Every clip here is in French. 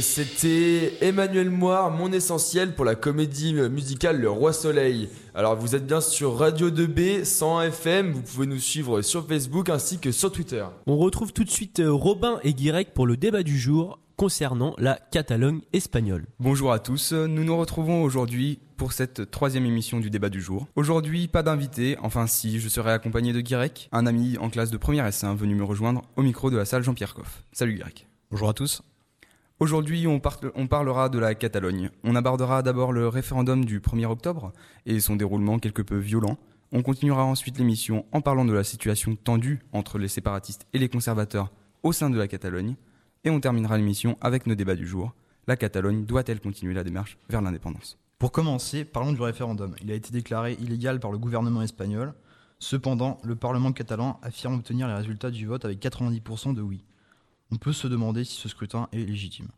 Et c'était Emmanuel Moire, mon essentiel pour la comédie musicale Le Roi Soleil. Alors vous êtes bien sur Radio 2B, 101 FM, vous pouvez nous suivre sur Facebook ainsi que sur Twitter. On retrouve tout de suite euh, Robin et Guirec pour le débat du jour concernant la Catalogne espagnole. Bonjour à tous, nous nous retrouvons aujourd'hui pour cette troisième émission du débat du jour. Aujourd'hui, pas d'invité, enfin si, je serai accompagné de Guirec, un ami en classe de première S1 venu me rejoindre au micro de la salle Jean-Pierre Coff. Salut Guirec. Bonjour à tous. Aujourd'hui, on, parlera de la Catalogne. On abordera d'abord le référendum du 1er octobre et son déroulement quelque peu violent. On continuera ensuite l'émission en parlant de la situation tendue entre les séparatistes et les conservateurs au sein de la Catalogne. Et on terminera l'émission avec nos débats du jour. La Catalogne doit-elle continuer la démarche vers l'indépendance? Pour commencer, parlons du référendum. Il a été déclaré illégal par le gouvernement espagnol. Cependant, le Parlement catalan affirme obtenir les résultats du vote avec 90% de oui. On peut se demander si ce scrutin est légitime.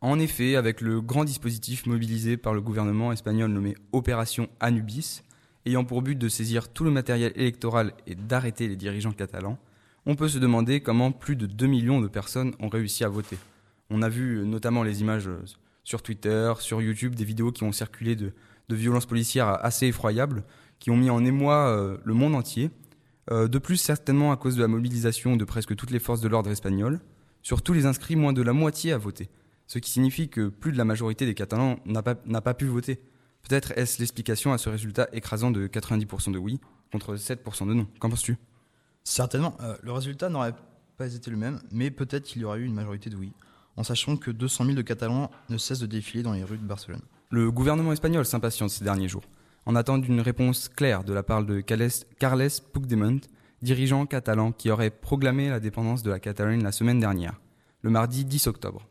En effet, avec le grand dispositif mobilisé par le gouvernement espagnol nommé Opération Anubis, ayant pour but de saisir tout le matériel électoral et d'arrêter les dirigeants catalans, on peut se demander comment plus de 2 millions de personnes ont réussi à voter. On a vu notamment les images sur Twitter, sur YouTube, des vidéos qui ont circulé de, violences policières assez effroyables, qui ont mis en émoi euh, le monde entier. Euh, de plus, certainement à cause de la mobilisation de presque toutes les forces de l'ordre espagnoles, sur tous les inscrits, moins de la moitié a voté, ce qui signifie que plus de la majorité des Catalans n'a pas, pas pu voter. Peut-être est-ce l'explication à ce résultat écrasant de 90% de oui contre 7% de non. Qu'en penses-tu? Certainement. Euh, le résultat n'aurait pas été le même, mais peut-être qu'il y aurait eu une majorité de oui, en sachant que 200 000 de Catalans ne cessent de défiler dans les rues de Barcelone. Le gouvernement espagnol s'impatiente ces derniers jours, en attendant une réponse claire de la part de Carles Puigdemont, dirigeant catalan qui aurait proclamé la dépendance de la Catalogne la semaine dernière, le mardi 10 octobre.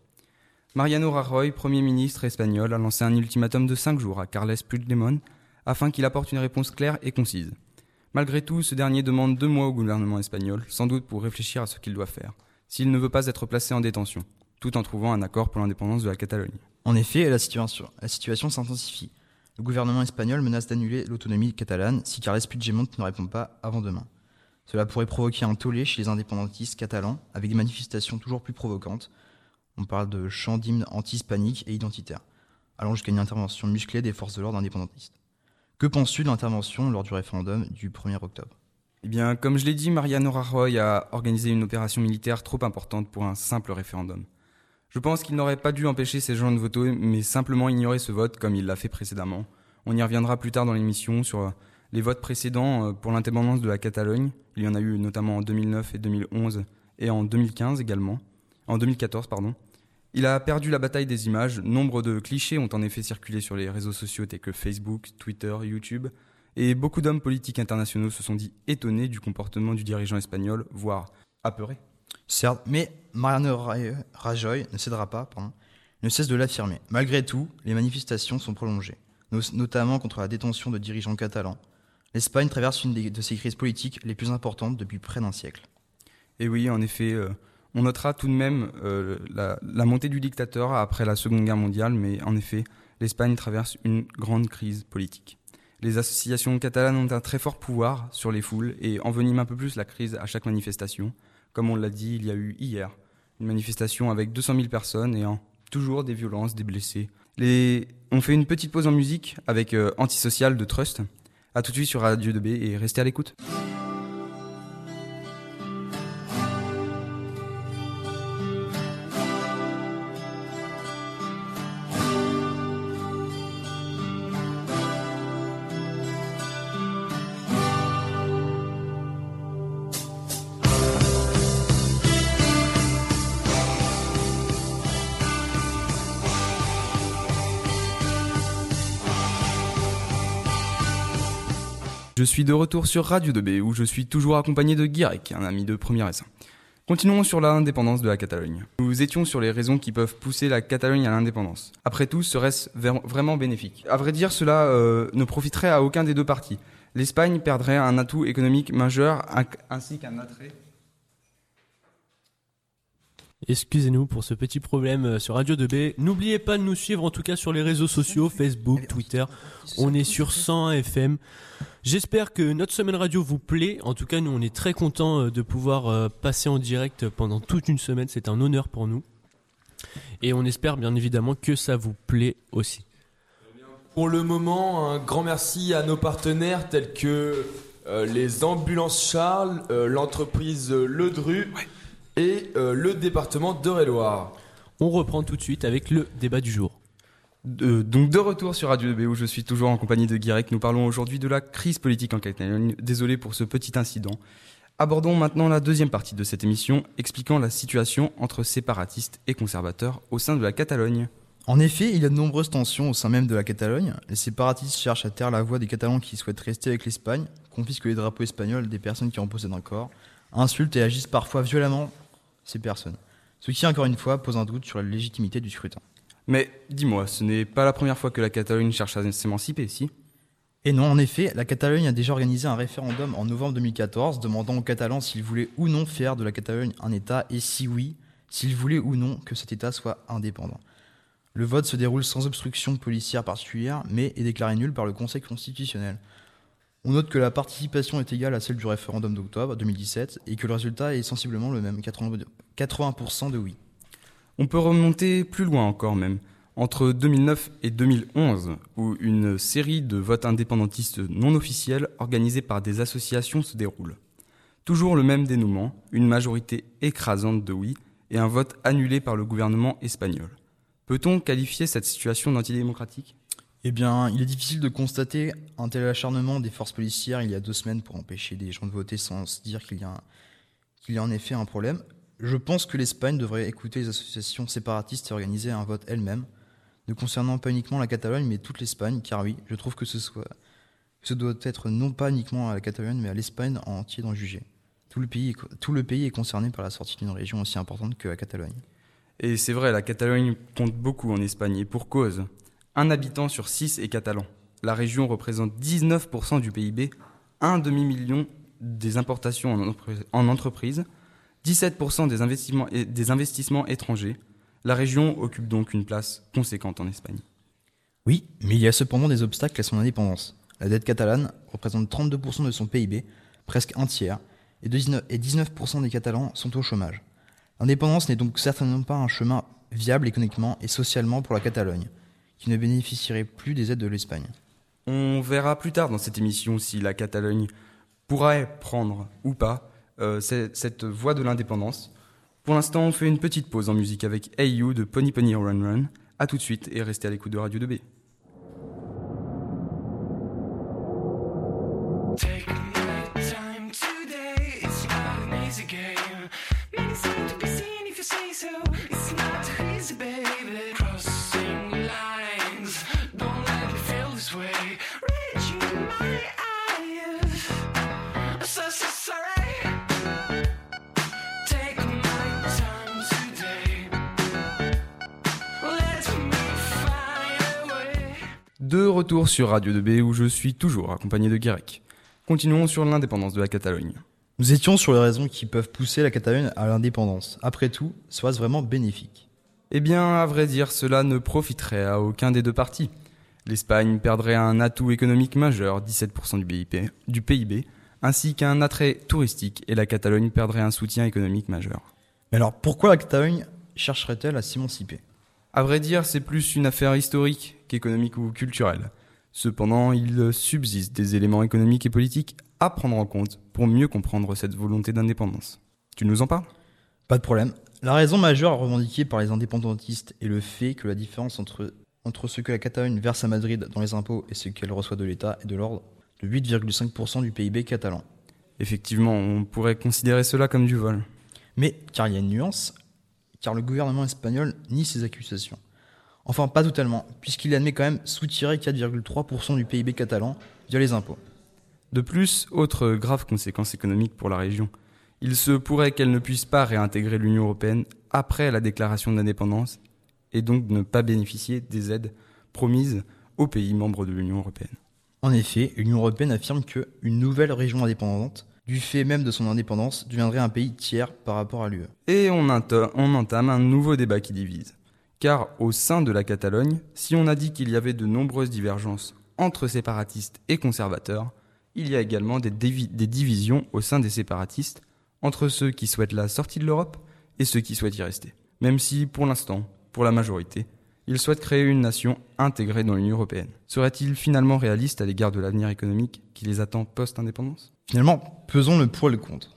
Mariano Rajoy, Premier ministre espagnol, a lancé un ultimatum de 5 jours à Carles Puigdemont afin qu'il apporte une réponse claire et concise. Malgré tout, ce dernier demande deux mois au gouvernement espagnol, sans doute pour réfléchir à ce qu'il doit faire, s'il ne veut pas être placé en détention, tout en trouvant un accord pour l'indépendance de la Catalogne. En effet, la situation, la situation s'intensifie. Le gouvernement espagnol menace d'annuler l'autonomie catalane si Carles Puigdemont ne répond pas avant demain. Cela pourrait provoquer un tollé chez les indépendantistes catalans, avec des manifestations toujours plus provocantes. On parle de chants d'hymnes anti-hispaniques et identitaires, allant jusqu'à une intervention musclée des forces de l'ordre indépendantistes. Que penses-tu de l'intervention lors du référendum du 1er octobre? Eh bien, comme je l'ai dit, Mariano Rajoy a organisé une opération militaire trop importante pour un simple référendum. Je pense qu'il n'aurait pas dû empêcher ces gens de voter, mais simplement ignorer ce vote comme il l'a fait précédemment. On y reviendra plus tard dans l'émission sur les votes précédents euh, pour l'indépendance de la Catalogne. Il y en a eu notamment en 2009 et 2011 et en 2015 également. En 2014, pardon. Il a perdu la bataille des images. Nombre de clichés ont en effet circulé sur les réseaux sociaux tels que Facebook, Twitter, YouTube. Et beaucoup d'hommes politiques internationaux se sont dit étonnés du comportement du dirigeant espagnol, voire apeurés. Certes, mais Mariano Rajoy ne cédera pas, pardon, ne cesse de l'affirmer. Malgré tout, les manifestations sont prolongées, notamment contre la détention de dirigeants catalans. L'Espagne traverse une de ses crises politiques les plus importantes depuis près d'un siècle. Et oui, en effet, euh, on notera tout de même euh, la, montée du dictateur après la Seconde Guerre mondiale, mais en effet, l'Espagne traverse une grande crise politique. Les associations catalanes ont un très fort pouvoir sur les foules et enveniment un peu plus la crise à chaque manifestation. Comme on l'a dit, il y a eu hier une manifestation avec 200 000 personnes et toujours des violences, des blessés. On fait une petite pause en musique avec euh, Antisocial de Trust. A tout de suite sur Radio 2B et restez à l'écoute. Je suis de retour sur Radio 2B où je suis toujours accompagné de Guirec, un ami de première S. Continuons sur l'indépendance de la Catalogne. Nous étions sur les raisons qui peuvent pousser la Catalogne à l'indépendance. Après tout, serait-ce vraiment bénéfique? À vrai dire, cela euh, ne profiterait à aucun des deux partis. L'Espagne perdrait un atout économique majeur ainsi qu'un attrait Excusez-nous pour ce petit problème euh, sur Radio 2B. N'oubliez pas de nous suivre en tout cas sur les réseaux sociaux, Facebook, Twitter. On est sur 101 FM. J'espère que notre semaine radio vous plaît. En tout cas, nous on est très contents euh, de pouvoir euh, passer en direct pendant toute une semaine. C'est un honneur pour nous. Et on espère bien évidemment que ça vous plaît aussi. Pour le moment, un grand merci à nos partenaires tels que euh, les ambulances Charles, euh, l'entreprise Le Dru et euh, le département d'Eure-et-Loire. On reprend tout de suite avec le débat du jour. De- donc de retour sur Radio 2B où je suis toujours en compagnie de Guirec, nous parlons aujourd'hui de la crise politique en Catalogne. Désolé pour ce petit incident. Abordons maintenant la deuxième partie de cette émission, expliquant la situation entre séparatistes et conservateurs au sein de la Catalogne. En effet, il y a de nombreuses tensions au sein même de la Catalogne. Les séparatistes cherchent à taire la voix des Catalans qui souhaitent rester avec l'Espagne, confisquent les drapeaux espagnols des personnes qui en possèdent encore, insultent et agissent parfois violemment ces personnes. Ce qui, encore une fois, pose un doute sur la légitimité du scrutin. Mais dis-moi, ce n'est pas la première fois que la Catalogne cherche à s'émanciper, si? Et non, en effet, la Catalogne a déjà organisé un référendum en novembre 2014 demandant aux Catalans s'ils voulaient ou non faire de la Catalogne un État et si oui, s'ils voulaient ou non que cet État soit indépendant. Le vote se déroule sans obstruction policière particulière, mais est déclaré nul par le Conseil constitutionnel. On note que la participation est égale à celle du référendum d'octobre 2017 et que le résultat est sensiblement le même, 80% 80% de oui. On peut remonter plus loin encore même, entre 2009 et 2011, où une série de votes indépendantistes non officiels organisés par des associations se déroule. Toujours le même dénouement, une majorité écrasante de oui et un vote annulé par le gouvernement espagnol. Peut-on qualifier cette situation d'antidémocratique? Eh bien, il est difficile de constater un tel acharnement des forces policières il y a deux semaines pour empêcher des gens de voter sans se dire qu'il y, a en effet un problème. Je pense que l'Espagne devrait écouter les associations séparatistes et organiser un vote elle-même, ne concernant pas uniquement la Catalogne, mais toute l'Espagne, car oui, je trouve que ce, doit être non pas uniquement à la Catalogne, mais à l'Espagne en entier d'en juger. Tout le, pays tout le pays est concerné par la sortie d'une région aussi importante que la Catalogne. Et c'est vrai, la Catalogne compte beaucoup en Espagne, et pour cause. Un habitant sur six est catalan. La région représente 19% du PIB, un demi-million des importations en entreprise- en entreprise, 17% des investissements, des investissements étrangers. La région occupe donc une place conséquente en Espagne. Oui, mais il y a cependant des obstacles à son indépendance. La dette catalane représente 32% de son PIB, presque un tiers, et 19% et 19% des Catalans sont au chômage. L'indépendance n'est donc certainement pas un chemin viable économiquement et socialement pour la Catalogne, ne bénéficierait plus des aides de l'Espagne. On verra plus tard dans cette émission si la Catalogne pourrait prendre ou pas euh, cette voie de l'indépendance. Pour l'instant, on fait une petite pause en musique avec You de Pony Pony Run Run. A tout de suite et restez à l'écoute de Radio 2B. Retour sur Radio 2B où je suis toujours accompagné de Guérec. Continuons sur l'indépendance de la Catalogne. Nous étions sur les raisons qui peuvent pousser la Catalogne à l'indépendance. Après tout, soit-ce vraiment bénéfique? Eh bien, à vrai dire, cela ne profiterait à aucun des deux partis. L'Espagne perdrait un atout économique majeur, 17% du, BIP, du PIB, ainsi qu'un attrait touristique, et la Catalogne perdrait un soutien économique majeur. Mais alors, pourquoi la Catalogne chercherait-elle à s'émanciper? À vrai dire, c'est plus une affaire historique qu'économique ou culturelle. Cependant, il subsiste des éléments économiques et politiques à prendre en compte pour mieux comprendre cette volonté d'indépendance. Tu nous en parles? Pas de problème. La raison majeure revendiquée par les indépendantistes est le fait que la différence entre, entre ce que la Catalogne verse à Madrid dans les impôts et ce qu'elle reçoit de l'État est de l'ordre de 8,5% du PIB catalan. Effectivement, on pourrait considérer cela comme du vol. Mais, car il y a une nuance, car le gouvernement espagnol nie ces accusations. Enfin, pas totalement, puisqu'il admet quand même soutirer 4,3% du PIB catalan via les impôts. De plus, autre grave conséquence économique pour la région. Il se pourrait qu'elle ne puisse pas réintégrer l'Union européenne après la déclaration d'indépendance et donc ne pas bénéficier des aides promises aux pays membres de l'Union européenne. En effet, l'Union européenne affirme que une nouvelle région indépendante, du fait même de son indépendance, deviendrait un pays tiers par rapport à l'UE. Et on, entame un nouveau débat qui divise. Car au sein de la Catalogne, si on a dit qu'il y avait de nombreuses divergences entre séparatistes et conservateurs, il y a également des, divisions au sein des séparatistes entre ceux qui souhaitent la sortie de l'Europe et ceux qui souhaitent y rester. Même si, pour l'instant, pour la majorité. Ils souhaitent créer une nation intégrée dans l'Union européenne. Serait-il finalement réaliste à l'égard de l'avenir économique qui les attend post-indépendance? Finalement, pesons le et le contre.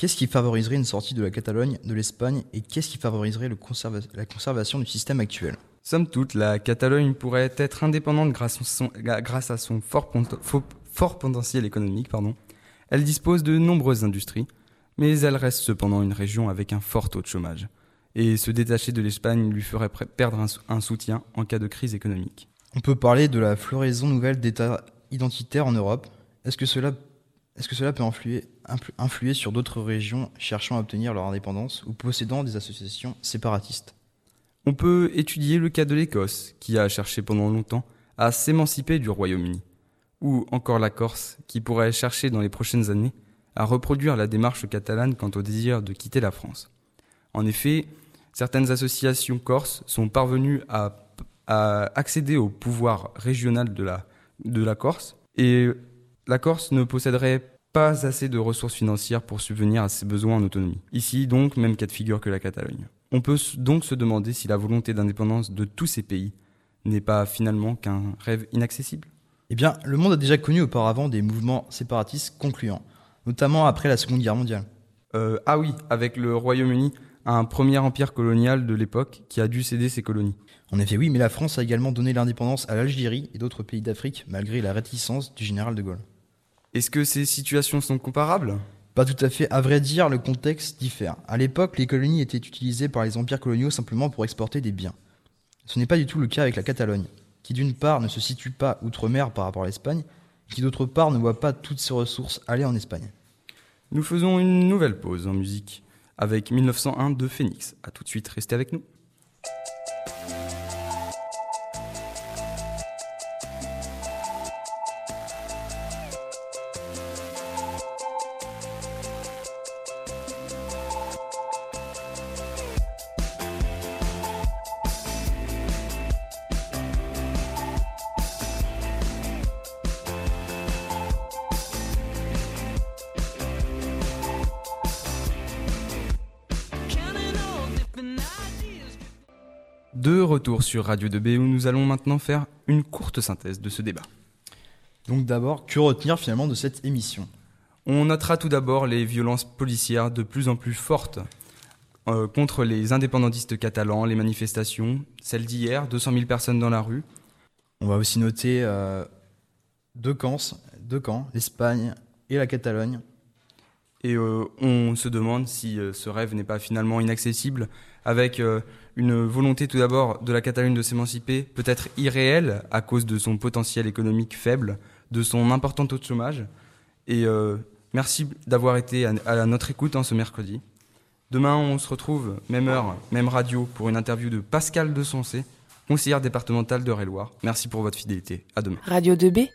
Qu'est-ce qui favoriserait une sortie de la Catalogne, de l'Espagne, et qu'est-ce qui favoriserait le conserva- la conservation du système actuel? Somme toute, la Catalogne pourrait être indépendante grâce, à son- grâce à son fort, potentiel économique. Pardon. Elle dispose de nombreuses industries, mais elle reste cependant une région avec un fort taux de chômage. Et se détacher de l'Espagne lui ferait perdre un soutien en cas de crise économique. On peut parler de la floraison nouvelle d'États identitaires en Europe. Est-ce que cela, est-ce que cela peut influer, influ- influer sur d'autres régions cherchant à obtenir leur indépendance ou possédant des associations séparatistes? On peut étudier le cas de l'Écosse, qui a cherché pendant longtemps à s'émanciper du Royaume-Uni, ou encore la Corse, qui pourrait chercher dans les prochaines années à reproduire la démarche catalane quant au désir de quitter la France. En effet, certaines associations corses sont parvenues à, à accéder au pouvoir régional de la, de la Corse, et la Corse ne posséderait pas assez de ressources financières pour subvenir à ses besoins en autonomie. Ici, donc, même cas de figure que la Catalogne. On peut donc se demander si la volonté d'indépendance de tous ces pays n'est pas finalement qu'un rêve inaccessible. Eh bien, le monde a déjà connu auparavant des mouvements séparatistes concluants, notamment après la Seconde Guerre mondiale. Euh, ah oui, avec le Royaume-Uni, un premier empire colonial de l'époque qui a dû céder ses colonies. En effet, oui, mais la France a également donné l'indépendance à l'Algérie et d'autres pays d'Afrique malgré la réticence du général de Gaulle. Est-ce que ces situations sont comparables? Pas tout à fait, à vrai dire, le contexte diffère. À l'époque, les colonies étaient utilisées par les empires coloniaux simplement pour exporter des biens. Ce n'est pas du tout le cas avec la Catalogne, qui d'une part ne se situe pas outre-mer par rapport à l'Espagne, et qui d'autre part ne voit pas toutes ses ressources aller en Espagne. Nous faisons une nouvelle pause en musique avec 1901 de Phoenix. A tout de suite, restez avec nous. De retour sur Radio 2B où nous allons maintenant faire une courte synthèse de ce débat. Donc d'abord, que retenir finalement de cette émission? On notera tout d'abord les violences policières de plus en plus fortes euh, contre les indépendantistes catalans, les manifestations, celles d'hier, 200 000 personnes dans la rue. On va aussi noter euh, deux camps, deux camps, l'Espagne et la Catalogne. Et euh, on se demande si euh, ce rêve n'est pas finalement inaccessible, avec euh, une volonté tout d'abord de la Catalogne de s'émanciper, peut-être irréelle à cause de son potentiel économique faible, de son important taux de chômage. Et merci d'avoir été à, notre écoute en ce mercredi. Demain, on se retrouve, même heure, même radio, pour une interview de Pascal de Sensé, conseillère départementale d'Eure-et-Loire. Merci pour votre fidélité. À demain. Radio 2B